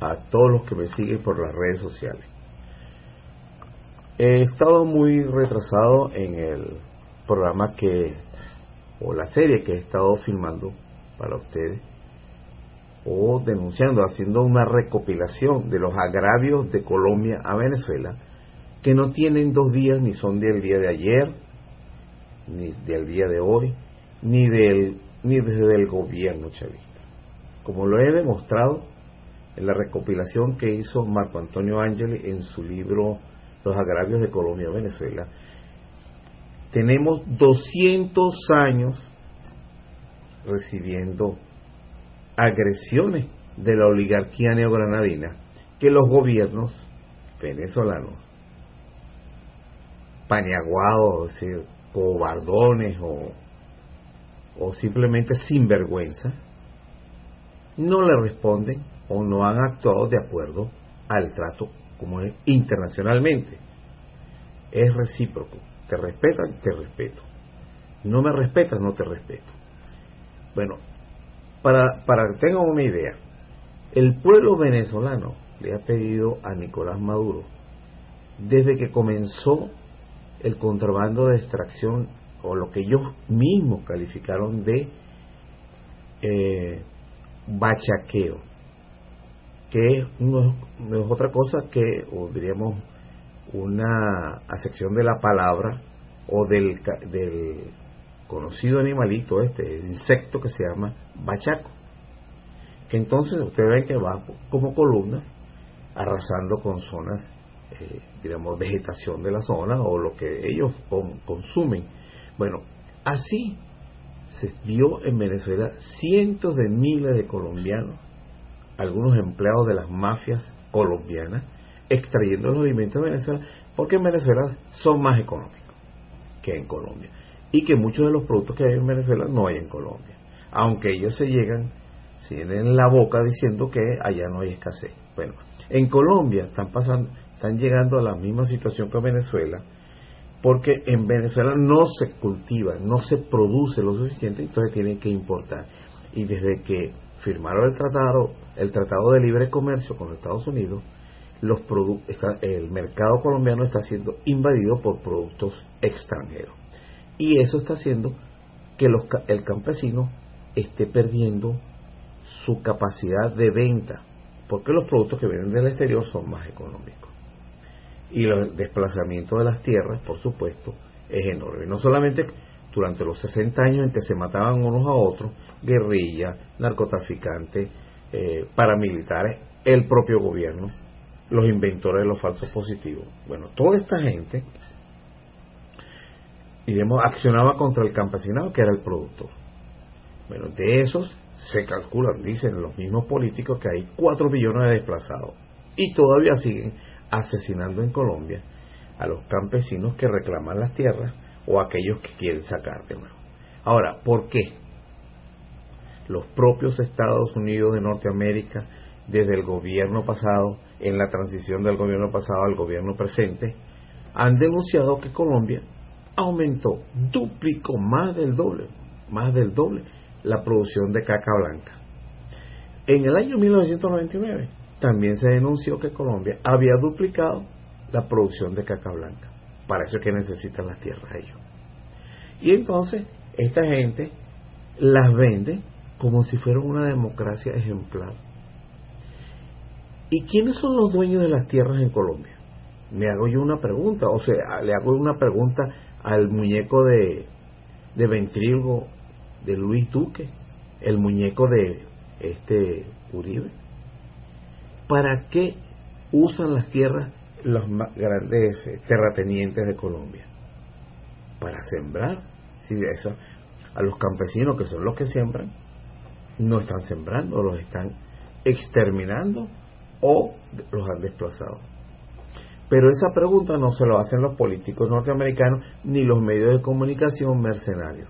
A todos los que me siguen por las redes sociales. He estado muy retrasado en el programa que, o la serie que he estado filmando para ustedes, o denunciando, haciendo una recopilación de los agravios de Colombia a Venezuela, que no tienen dos días, ni son del día de ayer, ni del día de hoy, ni, del, ni desde el gobierno chavista como lo he demostrado en la recopilación que hizo Marco Antonio Ángel en su libro Los agravios de Colombia Venezuela, tenemos 200 años recibiendo agresiones de la oligarquía neogranadina que los gobiernos venezolanos, paniaguados, es decir, cobardones o, o simplemente sinvergüenza, no le responden o no han actuado de acuerdo al trato como es internacionalmente. Es recíproco. Te respetan, te respeto. No me respetas, no te respeto. Bueno, para, para que tengan una idea, el pueblo venezolano le ha pedido a Nicolás Maduro, desde que comenzó el contrabando de extracción, o lo que ellos mismos calificaron de eh, bachaqueo, que no, es otra cosa que, o diríamos, una acepción de la palabra o del, del conocido animalito este, insecto que se llama bachaco, que entonces ustedes ven que va como columnas arrasando con zonas, eh, digamos, vegetación de la zona o lo que ellos consumen. Bueno, así se vio en Venezuela cientos de miles de colombianos, algunos empleados de las mafias colombianas, extrayendo los alimentos de Venezuela, porque en Venezuela son más económicos que en Colombia. Y que muchos de los productos que hay en Venezuela no hay en Colombia. Aunque ellos se llegan, se la boca diciendo que allá no hay escasez. Bueno, en Colombia están pasando, están llegando a la misma situación que en Venezuela, porque en Venezuela no se cultiva, no se produce lo suficiente, entonces tienen que importar. Y desde que firmaron el tratado, el tratado de libre comercio con los Estados Unidos, los el mercado colombiano está siendo invadido por productos extranjeros. Y eso está haciendo que los, el campesino esté perdiendo su capacidad de venta, porque los productos que vienen del exterior son más económicos y el desplazamiento de las tierras, por supuesto, es enorme. No solamente durante los 60 años en que se mataban unos a otros, guerrillas, narcotraficantes, eh, paramilitares, el propio gobierno, los inventores de los falsos positivos. Bueno, toda esta gente, digamos, accionaba contra el campesinado, que era el productor. Bueno, de esos se calculan, dicen los mismos políticos, que hay 4 millones de desplazados. Y todavía siguen asesinando en Colombia a los campesinos que reclaman las tierras o aquellos que quieren sacar de nuevo. Ahora, ¿por qué? Los propios Estados Unidos de Norteamérica, desde el gobierno pasado, en la transición del gobierno pasado al gobierno presente, han denunciado que Colombia aumentó, duplicó más del doble, más del doble la producción de caca blanca. En el año 1999 también se denunció que Colombia había duplicado la producción de caca blanca. Para eso es que necesitan las tierras ellos. Y entonces esta gente las vende como si fuera una democracia ejemplar. ¿Y quiénes son los dueños de las tierras en Colombia? Me hago yo una pregunta, o sea, le hago una pregunta al muñeco de, de ventrilgo de Luis Duque, el muñeco de este Uribe. ¿Para qué usan las tierras los más grandes eh, terratenientes de Colombia? Para sembrar. Si eso, a los campesinos que son los que siembran, no están sembrando, los están exterminando o los han desplazado. Pero esa pregunta no se lo hacen los políticos norteamericanos ni los medios de comunicación mercenarios.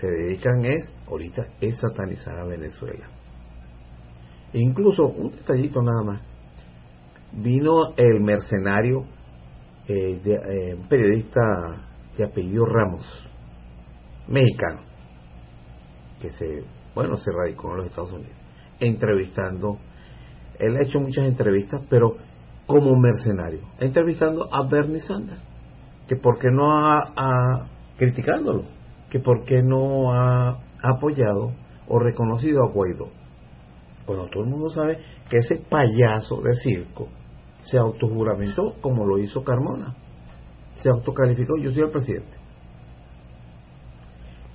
Se dedican es, ahorita, es satanizar a Venezuela. E incluso, un detallito nada más, vino el mercenario, eh, eh, un periodista de apellido Ramos, mexicano, que se, bueno, se radicó en los Estados Unidos, entrevistando, él ha hecho muchas entrevistas, pero como mercenario, entrevistando a Bernie Sanders, que por qué no ha, criticándolo, que por qué no ha apoyado o reconocido a Guaidó. Cuando todo el mundo sabe que ese payaso de circo se autojuramentó como lo hizo Carmona, se autocalificó, yo soy el presidente.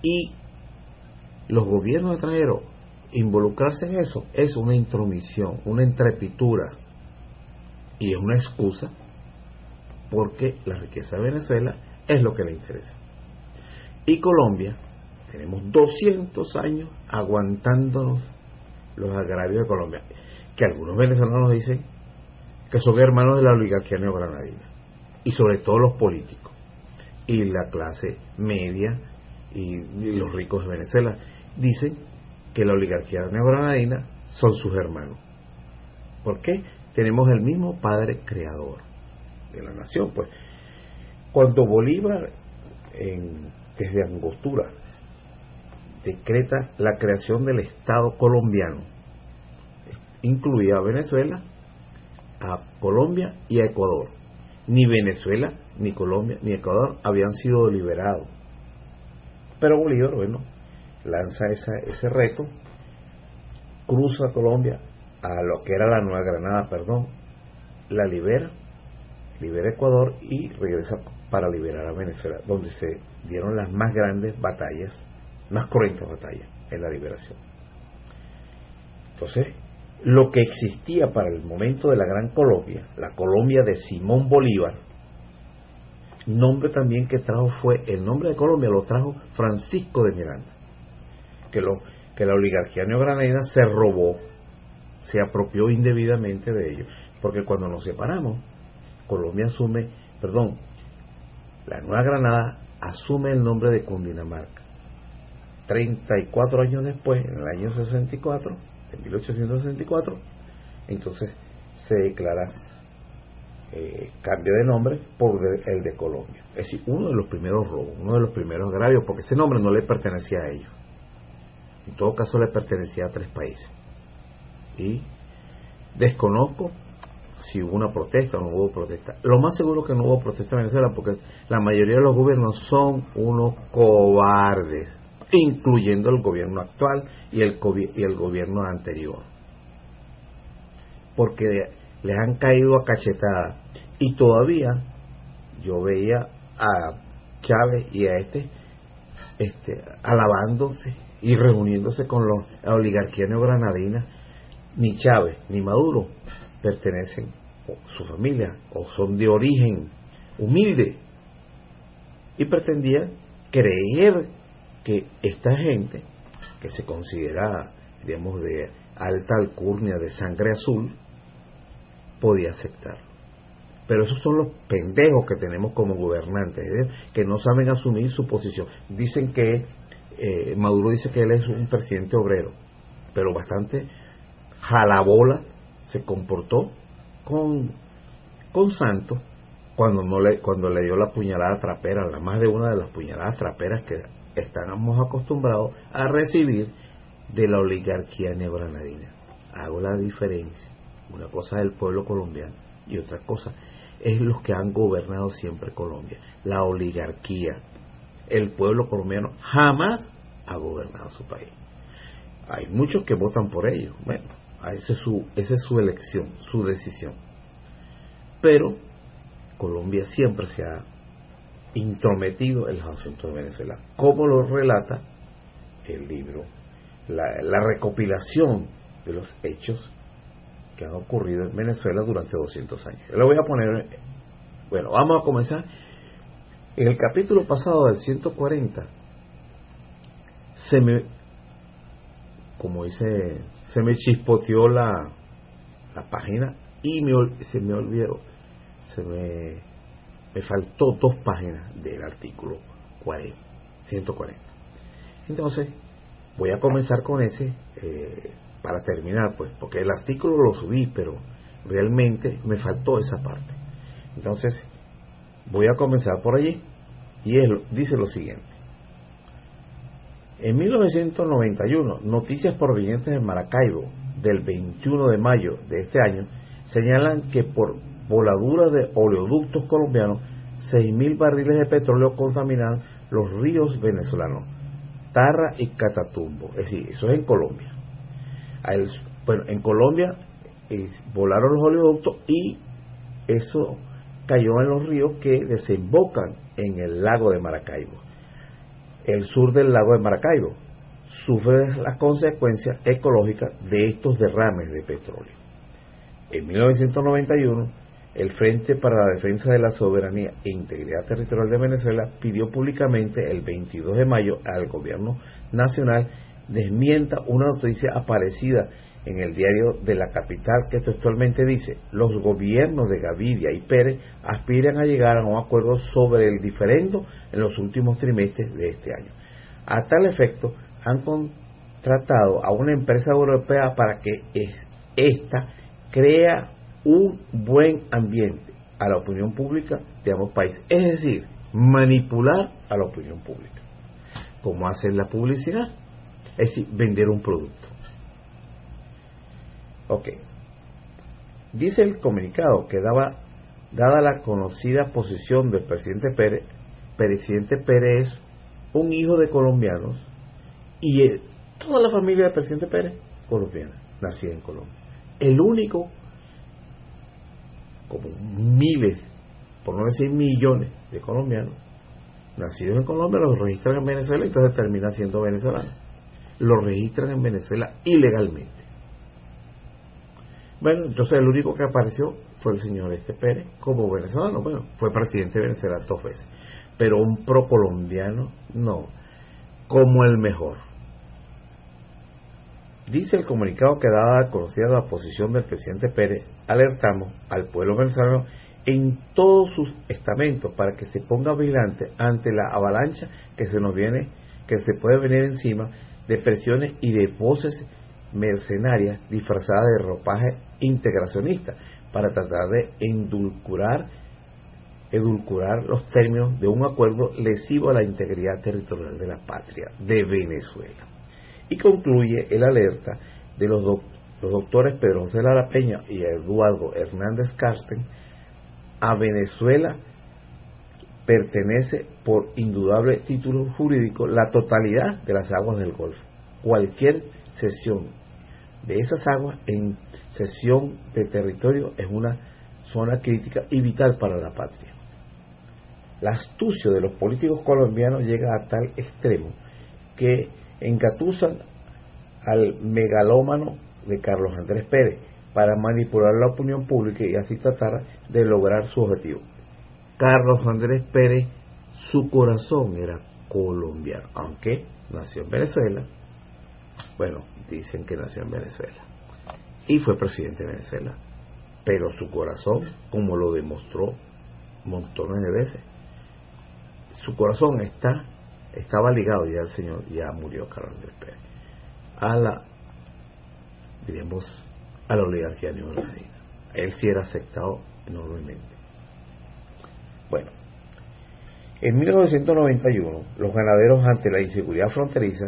Y los gobiernos extranjeros involucrarse en eso es una intromisión, una entrepitura y es una excusa porque la riqueza de Venezuela es lo que le interesa. Y Colombia, tenemos 200 años aguantándonos los agravios de Colombia, que algunos venezolanos dicen que son hermanos de la oligarquía neogranadina, y sobre todo los políticos, y la clase media y, los ricos de Venezuela, dicen que la oligarquía neogranadina son sus hermanos. ¿Por qué? Tenemos el mismo padre creador de la nación. Pues cuando Bolívar, en, desde Angostura, decreta la creación del Estado colombiano, incluía a Venezuela, a Colombia y a Ecuador. Ni Venezuela, ni Colombia, ni Ecuador habían sido liberados. Pero Bolívar, bueno, lanza esa, ese reto, cruza Colombia a lo que era la Nueva Granada, perdón, la libera, libera Ecuador y regresa para liberar a Venezuela, donde se dieron las más grandes batallas, más cruentas batallas en la liberación. Entonces, lo que existía para el momento de la Gran Colombia, la Colombia de Simón Bolívar, nombre también que trajo fue, el nombre de Colombia lo trajo Francisco de Miranda, que, lo, que la oligarquía neogranadina se robó, se apropió indebidamente de ello, porque cuando nos separamos, Colombia asume, perdón, la Nueva Granada asume el nombre de Cundinamarca. 34 años después, en el año 64, en 1864, entonces se declara eh, cambio de nombre por el de Colombia. Es decir, uno de los primeros robos, uno de los primeros agravios, porque ese nombre no le pertenecía a ellos. En todo caso le pertenecía a tres países. Y desconozco si hubo una protesta o no hubo protesta. Lo más seguro que no hubo protesta en Venezuela porque la mayoría de los gobiernos son unos cobardes incluyendo el gobierno actual y el, y el gobierno anterior. Porque les han caído a cachetada. Y todavía yo veía a Chávez y a este, este alabándose y reuniéndose con los, la oligarquía neogranadina. Ni Chávez ni Maduro pertenecen, o su familia, o son de origen humilde. Y pretendían creer que esta gente, que se considera, digamos, de alta alcurnia, de sangre azul, podía aceptar. Pero esos son los pendejos que tenemos como gobernantes, ¿eh? que no saben asumir su posición. Dicen que eh, Maduro dice que él es un presidente obrero, pero bastante jalabola se comportó con, con Santos cuando no le cuando le dio la puñalada trapera, la más de una de las puñaladas traperas que estamos acostumbrados a recibir de la oligarquía neogranadina. Hago la diferencia. Una cosa es el pueblo colombiano y otra cosa es los que han gobernado siempre Colombia, la oligarquía. El pueblo colombiano jamás ha gobernado su país. Hay muchos que votan por ellos. Bueno, esa es su, esa es su elección, su decisión. Pero Colombia siempre se ha intrometido en los asuntos de Venezuela, como lo relata el libro, la, la recopilación de los hechos que han ocurrido en Venezuela durante 200 años. Yo le voy a poner, bueno, vamos a comenzar. En el capítulo pasado del 140, se me, como dice, se me chispoteó la, la página y me, se me olvidó, se me, me faltó dos páginas del artículo 40, 140. Entonces, voy a comenzar con ese eh, para terminar, pues, porque el artículo lo subí, pero realmente me faltó esa parte. Entonces, voy a comenzar por allí y él dice lo siguiente. En 1991, noticias provenientes de Maracaibo del 21 de mayo de este año señalan que por voladura de oleoductos colombianos, 6.000 barriles de petróleo contaminan los ríos venezolanos, Tarra y Catatumbo. Es decir, eso es en Colombia bueno, en Colombia eh, volaron los oleoductos y eso cayó en los ríos que desembocan en el lago de Maracaibo. El sur del lago de Maracaibo sufre las consecuencias ecológicas de estos derrames de petróleo. En 1991, el Frente para la Defensa de la Soberanía e Integridad Territorial de Venezuela pidió públicamente el 22 de mayo al gobierno nacional desmienta una noticia aparecida en el diario de la capital que textualmente dice, los gobiernos de Gaviria y Pérez aspiran a llegar a un acuerdo sobre el diferendo en los últimos trimestres de este año. A tal efecto, han contratado a una empresa europea para que ésta crea un buen ambiente a la opinión pública de ambos países. Es decir, manipular a la opinión pública. como hacen la publicidad? es decir, vender un producto. Ok. Dice el comunicado que daba, dada la conocida posición del presidente Pérez, presidente Pérez es un hijo de colombianos y toda la familia del presidente Pérez colombiana, nacida en Colombia. El único, como miles, por no decir millones de colombianos, nacidos en Colombia, los registran en Venezuela y entonces termina siendo venezolano lo registran en Venezuela ilegalmente. Bueno, entonces el único que apareció fue el señor Este Pérez como venezolano. Bueno, fue presidente de Venezuela dos veces. Pero un pro-colombiano, no. Como el mejor. Dice el comunicado que dada a conocer la posición del presidente Pérez, alertamos al pueblo venezolano en todos sus estamentos para que se ponga vigilante ante la avalancha que se nos viene, que se puede venir encima de presiones y de voces mercenarias disfrazadas de ropaje integracionista para tratar de endulcurar edulcurar los términos de un acuerdo lesivo a la integridad territorial de la patria de Venezuela. Y concluye el alerta de los, los doctores Pedro José Lara Peña y Eduardo Hernández Carsten a Venezuela pertenece por indudable título jurídico la totalidad de las aguas del Golfo. Cualquier cesión de esas aguas en cesión de territorio es una zona crítica y vital para la patria. La astucia de los políticos colombianos llega a tal extremo que encatusan al megalómano de Carlos Andrés Pérez para manipular la opinión pública y así tratar de lograr su objetivo. Carlos Andrés Pérez, su corazón era colombiano, aunque nació en Venezuela. Bueno, dicen que nació en Venezuela. Y fue presidente de Venezuela. Pero su corazón, como lo demostró montones de veces, su corazón está estaba ligado ya al Señor, ya murió Carlos Andrés Pérez, a la, diríamos, a la oligarquía neogranadina. Él sí era aceptado enormemente. Bueno, en 1991, los ganaderos ante la inseguridad fronteriza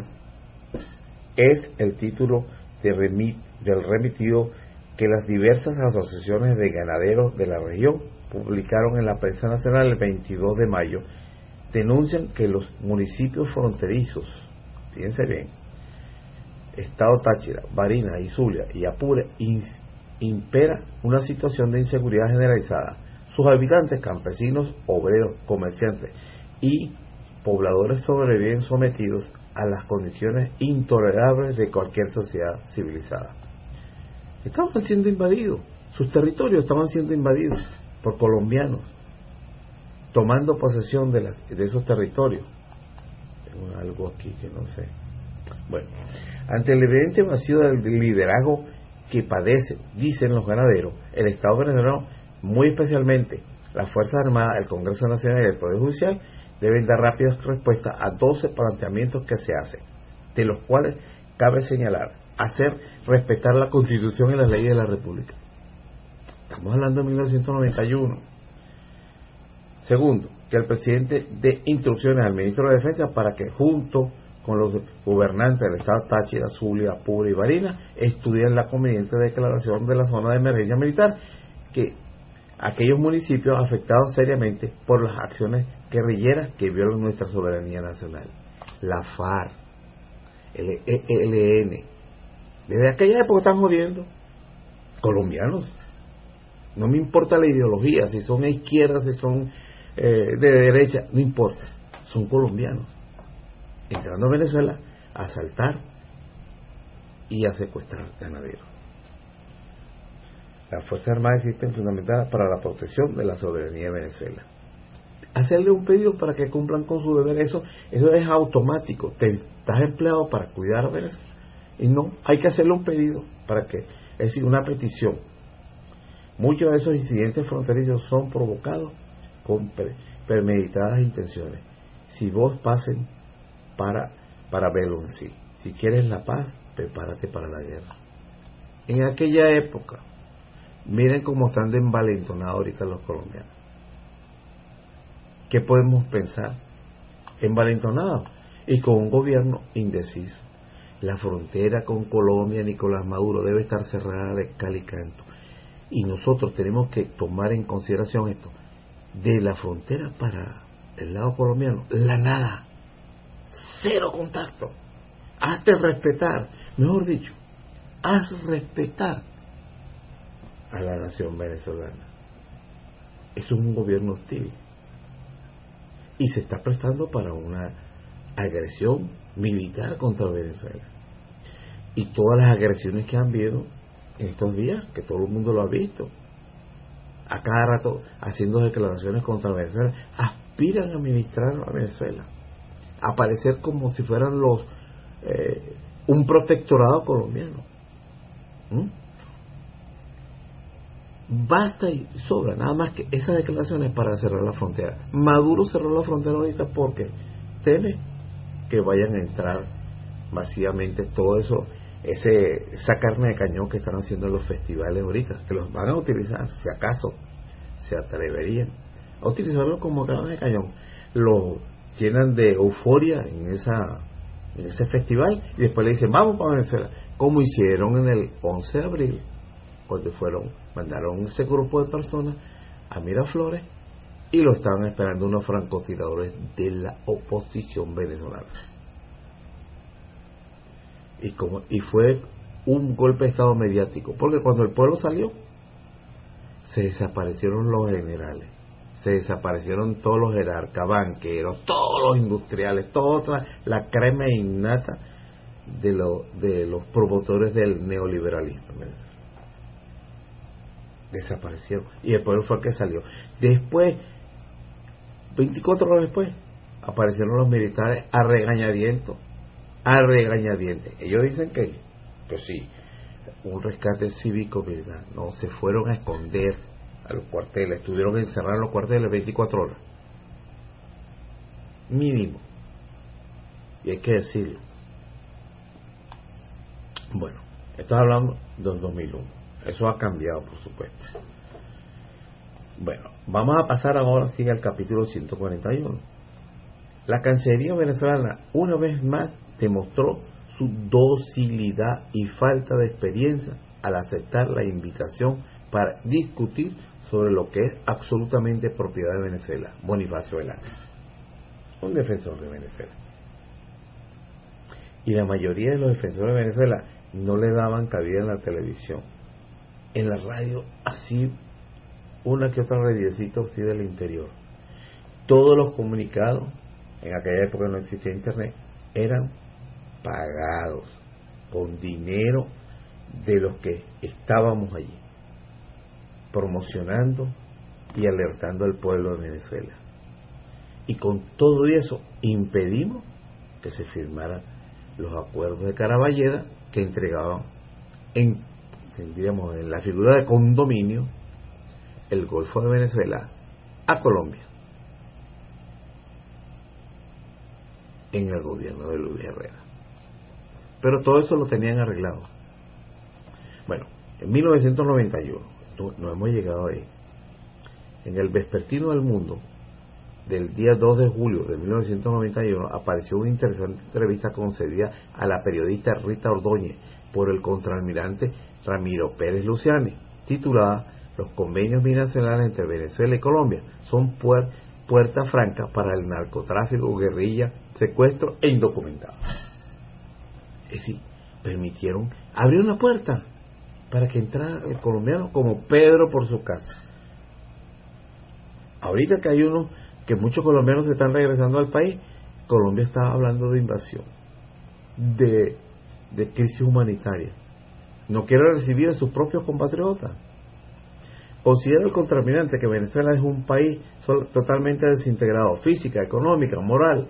es el título de remit, del remitido que las diversas asociaciones de ganaderos de la región publicaron en la prensa nacional el 22 de mayo, denuncian que los municipios fronterizos, fíjense bien, Estado Táchira, Barina, Zulia y Apure, impera una situación de inseguridad generalizada. Sus habitantes, campesinos, obreros, comerciantes y pobladores sobreviven sometidos a las condiciones intolerables de cualquier sociedad civilizada. Estaban siendo invadidos, sus territorios estaban siendo invadidos por colombianos, tomando posesión de, de esos territorios. Tengo algo aquí que no sé. Bueno, ante el evidente vacío del liderazgo que padece, dicen los ganaderos, el Estado venezolano, muy especialmente las Fuerzas Armadas, el Congreso Nacional y el Poder Judicial, deben dar rápidas respuestas a 12 planteamientos que se hacen, de los cuales cabe señalar hacer respetar la Constitución y las leyes de la República. Estamos hablando de 1991. Segundo, que el presidente dé instrucciones al ministro de Defensa para que junto con los gobernantes del estado Táchira, Zulia, Apure y Barina estudien la conveniente declaración de la zona de emergencia militar que aquellos municipios afectados seriamente por las acciones guerrilleras que violan nuestra soberanía nacional. La FARC, el ELN, desde aquella época están jodiendo colombianos. No me importa la ideología, si son de izquierda, si son eh, de derecha, no importa, son colombianos. Entrando a Venezuela a asaltar y a secuestrar ganaderos. Las Fuerzas Armadas existen fundamentadas para la protección de la soberanía de Venezuela. Hacerle un pedido para que cumplan con su deber, eso, eso es automático. Te, estás empleado para cuidar a Venezuela. Y no, hay que hacerle un pedido para que, es decir, una petición. Muchos de esos incidentes fronterizos son provocados con premeditadas intenciones. Si vos pasen para, para sí. Si quieres la paz, prepárate para la guerra. En aquella época, miren cómo están de envalentonados ahorita los colombianos. ¿Qué podemos pensar? Envalentonados y con un gobierno indeciso. La frontera con Colombia, Nicolás Maduro, debe estar cerrada de cal y canto. Y nosotros tenemos que tomar en consideración esto. De la frontera para el lado colombiano, la nada cero contacto. Hazte respetar, mejor dicho, haz respetar a la nación venezolana. Es un gobierno hostil y se está prestando para una agresión militar contra Venezuela. Y todas las agresiones que han habido en estos días, que todo el mundo lo ha visto, a cada rato haciendo declaraciones contra Venezuela, aspiran a administrar a Venezuela aparecer como si fueran los eh, un protectorado colombiano. ¿Mm? Basta y sobra, nada más que esas declaraciones para cerrar la frontera. Maduro cerró la frontera ahorita porque teme que vayan a entrar masivamente todo eso, ese, esa carne de cañón que están haciendo en los festivales ahorita, que los van a utilizar, si acaso se atreverían a utilizarlo como carne de cañón. Los llenan de euforia en esa en ese festival y después le dicen vamos para Venezuela como hicieron en el 11 de abril cuando fueron mandaron ese grupo de personas a Miraflores y lo estaban esperando unos francotiradores de la oposición venezolana y como y fue un golpe de estado mediático porque cuando el pueblo salió se desaparecieron los generales se desaparecieron todos los jerarcas, banqueros, todos los industriales, toda la crema innata de, lo, de los promotores del neoliberalismo. Desaparecieron. Y el pueblo fue el que salió. Después, 24 horas después, aparecieron los militares a regañadiento. A regañadiente. Ellos dicen que, pues sí, un rescate cívico militar. No, se fueron a esconder a los cuarteles, tuvieron que encerrar los cuarteles 24 horas. Mínimo. Y hay que decirlo. Bueno, estás hablando del 2001. Eso ha cambiado, por supuesto. Bueno, vamos a pasar ahora sí al capítulo 141. La Cancillería venezolana una vez más demostró su docilidad y falta de experiencia al aceptar la invitación para discutir sobre lo que es absolutamente propiedad de Venezuela, Bonifacio Velázquez, un defensor de Venezuela. Y la mayoría de los defensores de Venezuela no le daban cabida en la televisión. En la radio, así, una que otra radiecita así del interior. Todos los comunicados, en aquella época no existía internet, eran pagados con dinero de los que estábamos allí, promocionando y alertando al pueblo de Venezuela. Y con todo eso impedimos que se firmaran los acuerdos de Caraballeda que entregaban en, en la figura de condominio el Golfo de Venezuela a Colombia en el gobierno de Luis Herrera. Pero todo eso lo tenían arreglado. Bueno, en 1991, no, hemos llegado ahí, en el Vespertino del Mundo, del día 2 de julio de 1991 apareció una interesante entrevista concedida a la periodista Rita Ordóñez por el contraalmirante Ramiro Pérez Luciani, titulada Los convenios binacionales entre Venezuela y Colombia son puerta franca para el narcotráfico, guerrilla, secuestro e indocumentado. Es decir, permitieron, abrir una puerta para que entrara el colombiano como Pedro por su casa. Ahorita que hay uno que muchos colombianos están regresando al país, Colombia está hablando de invasión, de, de crisis humanitaria. No quiere recibir a sus propios compatriotas. Considera el contraminante que Venezuela es un país totalmente desintegrado, física, económica, moral,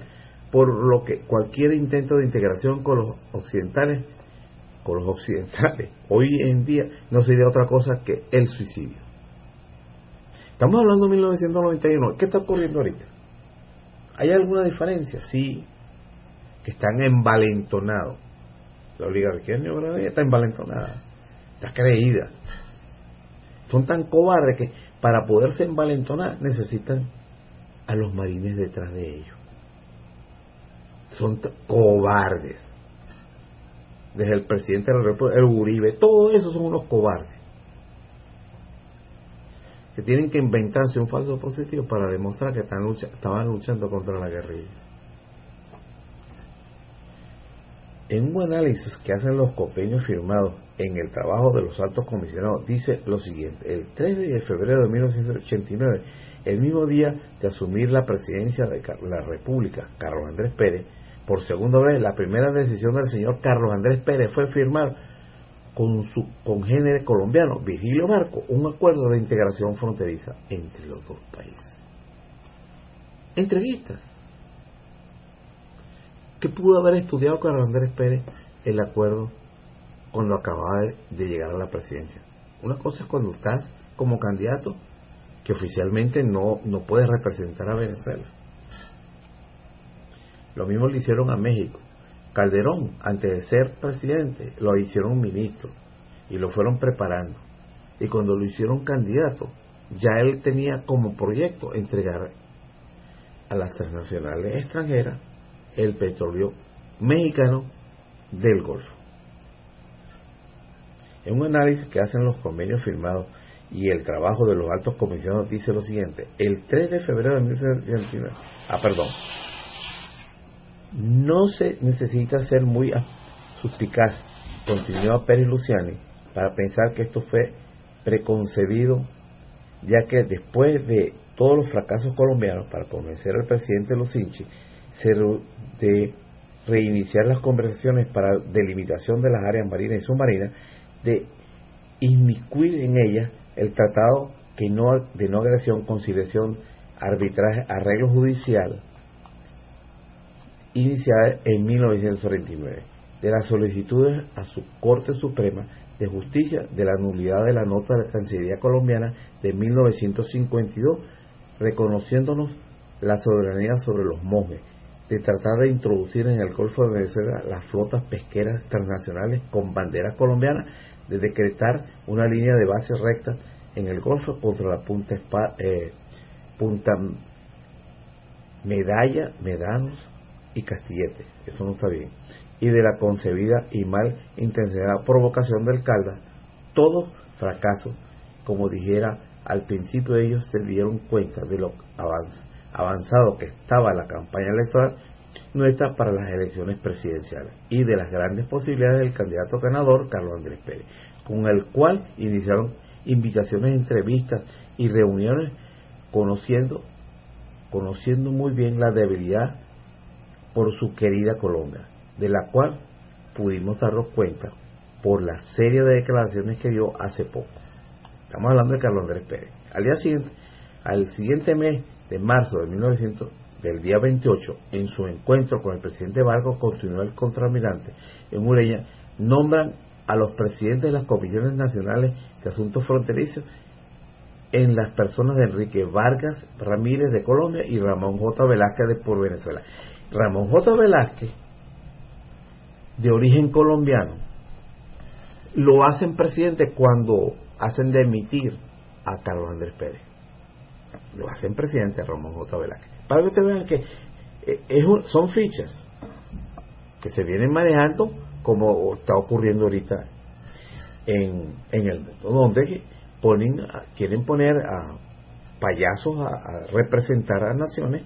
por lo que cualquier intento de integración con los occidentales, con los occidentales, hoy en día no sería otra cosa que el suicidio. Estamos hablando de 1991. ¿Qué está ocurriendo ahorita? ¿Hay alguna diferencia? Sí, que están envalentonados. La oligarquía neogranadina está envalentonada, está creída. Son tan cobardes que para poderse envalentonar necesitan a los marines detrás de ellos. Son cobardes. Desde el presidente de la República, el Uribe, todo eso son unos cobardes que tienen que inventarse un falso positivo para demostrar que están estaban luchando contra la guerrilla. En un análisis que hacen los convenios firmados en el trabajo de los altos comisionados, dice lo siguiente, el 3 de febrero de 1989, el mismo día de asumir la presidencia de la República, Carlos Andrés Pérez, por segunda vez, la primera decisión del señor Carlos Andrés Pérez fue firmar con su congénere colombiano, Virgilio Marco, un acuerdo de integración fronteriza entre los dos países. Entrevistas. ¿Qué pudo haber estudiado Carlos Andrés Pérez el acuerdo cuando acababa de llegar a la presidencia? Una cosa es cuando estás como candidato que oficialmente no, no puedes representar a Venezuela. Lo mismo le hicieron a México. Calderón, antes de ser presidente, lo hicieron ministro y lo fueron preparando. Y cuando lo hicieron candidato, ya él tenía como proyecto entregar a las transnacionales extranjeras el petróleo mexicano del Golfo. En un análisis que hacen los convenios firmados y el trabajo de los altos comisionados dice lo siguiente, el 3 de febrero de 1989, ah, perdón, no se necesita ser muy suspicaz, continuó Pérez Luciani, para pensar que esto fue preconcebido, ya que después de todos los fracasos colombianos para convencer al presidente Lucinchi de reiniciar las conversaciones para delimitación de las áreas marinas y submarinas, de inmiscuir en ellas el tratado que no, de no agresión, conciliación, arbitraje, arreglo judicial, iniciada en 1939, de las solicitudes a su Corte Suprema de Justicia de la nulidad de la nota de la Cancillería colombiana de 1952, reconociéndonos la soberanía sobre los monjes, de tratar de introducir en el Golfo de Venezuela las flotas pesqueras transnacionales con banderas colombianas, de decretar una línea de base recta en el Golfo contra la punta, eh, punta Medalla, Medanos y Castillete. Eso no está bien. Y de la concebida y mal intencionada provocación del Calda, todo fracaso, como dijera al principio ellos se dieron cuenta de lo avanzado que estaba la campaña electoral nuestra para las elecciones presidenciales y de las grandes posibilidades del candidato ganador, Carlos Andrés Pérez, con el cual iniciaron invitaciones, entrevistas y reuniones conociendo, conociendo muy bien la debilidad por su querida Colombia, de la cual pudimos darnos cuenta por la serie de declaraciones que dio hace poco. Estamos hablando de Carlos Andrés Pérez. Al día siguiente, al siguiente mes de marzo de 1900, del día 28, en su encuentro con el presidente Vargas, continuó el contraalmirante en Ureña, nombran a los presidentes de las comisiones nacionales de asuntos fronterizos en las personas de Enrique Vargas Ramírez de Colombia y Ramón J. Velázquez de por Venezuela. Ramón J. Velázquez, de origen colombiano, lo hacen presidente cuando hacen de emitir a Carlos Andrés Pérez. Lo hacen presidente Ramón J. Velázquez. Para que ustedes vean que eh, son fichas que se vienen manejando como está ocurriendo ahorita en, en el mundo, donde ponen, quieren poner a payasos a, representar a naciones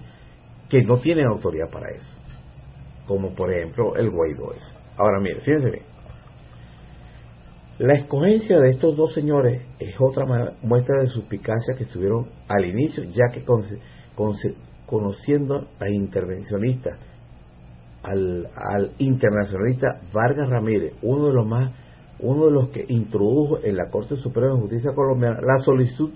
que no tienen autoridad para eso, como por ejemplo el Guaidó. Ahora mire, fíjense bien, la escogencia de estos dos señores es otra muestra de suspicacia que estuvieron al inicio, ya que conociendo a intervencionistas, al, al, internacionalista Vargas Ramírez, uno de los más, uno de los que introdujo en la Corte Suprema de Justicia colombiana la solicitud,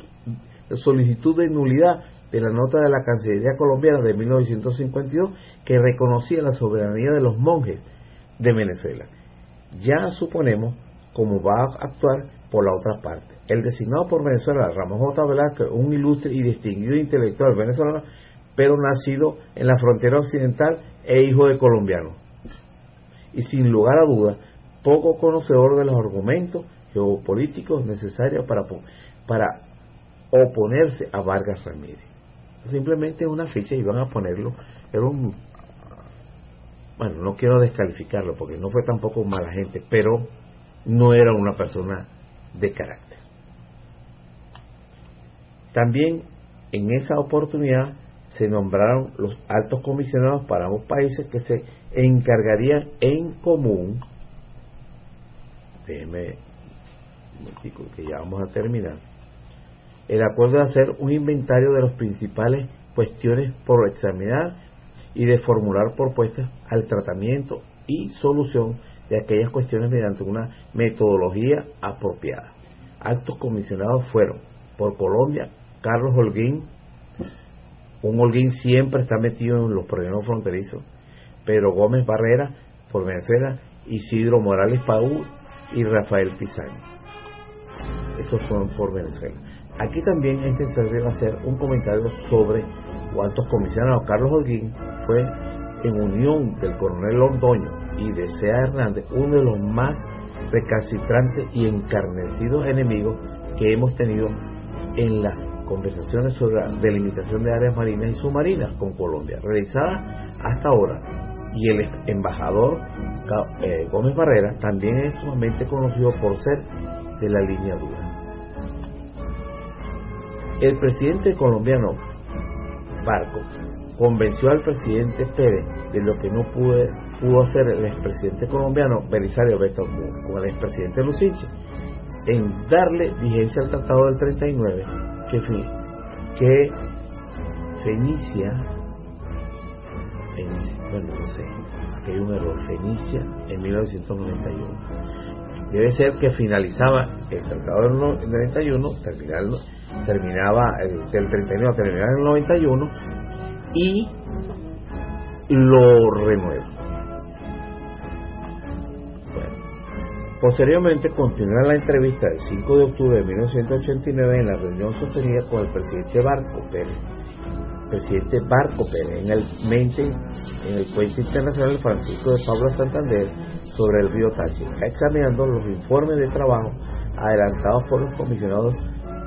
solicitud de nulidad de la nota de la Cancillería colombiana de 1952 que reconocía la soberanía de los monjes de Venezuela. Ya suponemos como va a actuar por la otra parte. El designado por Venezuela, Ramón J. Velázquez, un ilustre y distinguido intelectual venezolano, pero nacido en la frontera occidental e hijo de colombiano. Y sin lugar a dudas, poco conocedor de los argumentos geopolíticos necesarios para, para oponerse a Vargas Ramírez. Simplemente una ficha y van a ponerlo. Era un. Bueno, no quiero descalificarlo porque no fue tampoco mala gente, pero no era una persona de carácter. También en esa oportunidad se nombraron los altos comisionados para ambos países que se encargarían en común, déjeme un que ya vamos a terminar, el acuerdo de hacer un inventario de las principales cuestiones por examinar y de formular propuestas al tratamiento y solución de aquellas cuestiones mediante una metodología apropiada. Altos comisionados fueron por Colombia Carlos Holguín, un Holguín siempre está metido en los problemas fronterizos, Pedro Gómez Barrera por Venezuela, Isidro Morales Paú y Rafael Pizani. Estos fueron por Venezuela. Aquí también es necesario hacer un comentario sobre cuántos comisionados Carlos Holguín fue en unión del coronel Londoño y de Sea Hernández, uno de los más recalcitrantes y encarnecidos enemigos que hemos tenido en las conversaciones sobre la delimitación de áreas marinas y submarinas con Colombia, realizada hasta ahora. Y el embajador eh, Gómez Barrera también es sumamente conocido por ser de la línea dura. El presidente colombiano Barco convenció al presidente Pérez de lo que no pudo hacer el expresidente colombiano Belisario Betancourt con el expresidente Lucinchi en darle vigencia al Tratado del 39 que, que Fenicia, Fenicia, bueno, no sé, aquí hay un error, Fenicia en 1991. Debe ser que finalizaba el Tratado del 91, terminaba, terminaba el, del 39, terminaba en el 91 y lo renueva. Posteriormente continúa la entrevista del 5 de octubre de 1989 en la reunión sostenida con el presidente Barco Pérez, presidente Barco Pérez en el mente en el puente internacional Francisco de Pablo Santander sobre el río Táchira, examinando los informes de trabajo adelantados por los comisionados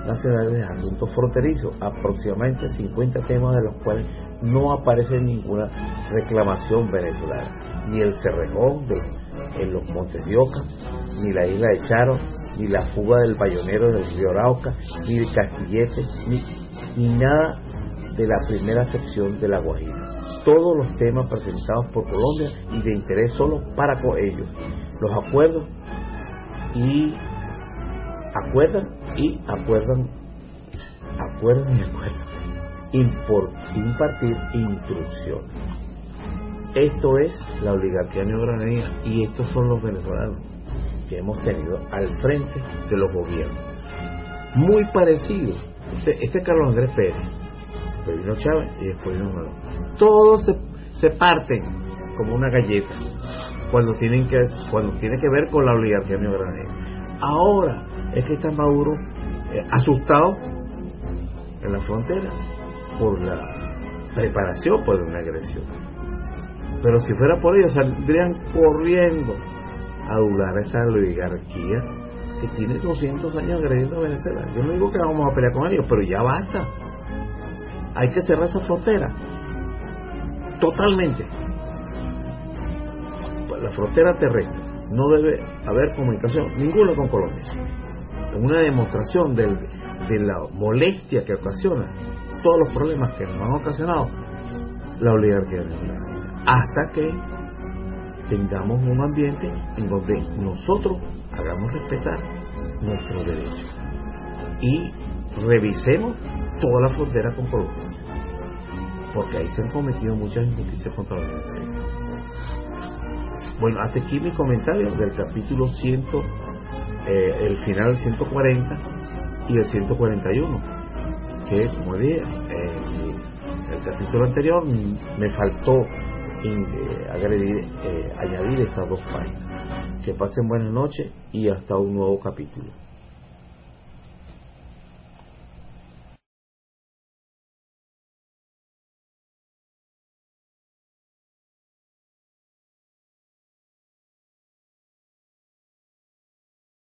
nacionales de asuntos fronterizos, aproximadamente 50 temas de los cuales no aparece ninguna reclamación venezolana, ni el Cerrejón de, en los Montes de Oca, ni la isla de Charo, ni la fuga del bayonero del río Arauca, ni el Castillete, ni, ni nada de la primera sección de la Guajira. Todos los temas presentados por Colombia y de interés solo para ellos. Los acuerdos y acuerdan y acuerdan, acuerdan y acuerdan. Impor, impartir instrucciones. Esto es la oligarquía neogranadina y estos son los venezolanos que hemos tenido al frente de los gobiernos. Muy parecido. Este, este Carlos Andrés Pérez, Chávez y después Maduro. Todos se, se parten como una galleta cuando tienen que cuando tiene que ver con la oligarquía neogranadina. Ahora es que está Maduro eh, asustado en la frontera por la preparación por una agresión. Pero si fuera por ellos, saldrían corriendo a adular esa oligarquía que tiene 200 años agrediendo a Venezuela. Yo no digo que vamos a pelear con ellos, pero ya basta. Hay que cerrar esa frontera. Totalmente. La frontera terrestre. No debe haber comunicación ninguna con Colombia. Es una demostración del, de la molestia que ocasiona todos los problemas que nos han ocasionado la oligarquía venezolana. Hasta que tengamos un ambiente en donde nosotros hagamos respetar nuestros derechos y revisemos toda la frontera con Colombia porque ahí se han cometido muchas injusticias contra la Venezuela bueno hasta aquí mi comentario del capítulo 100 eh, el final del 140 y el 141 que como dije eh, el capítulo anterior me faltó eh, agredir, eh, añadir estas dos páginas. Que pasen buenas noches y hasta un nuevo capítulo.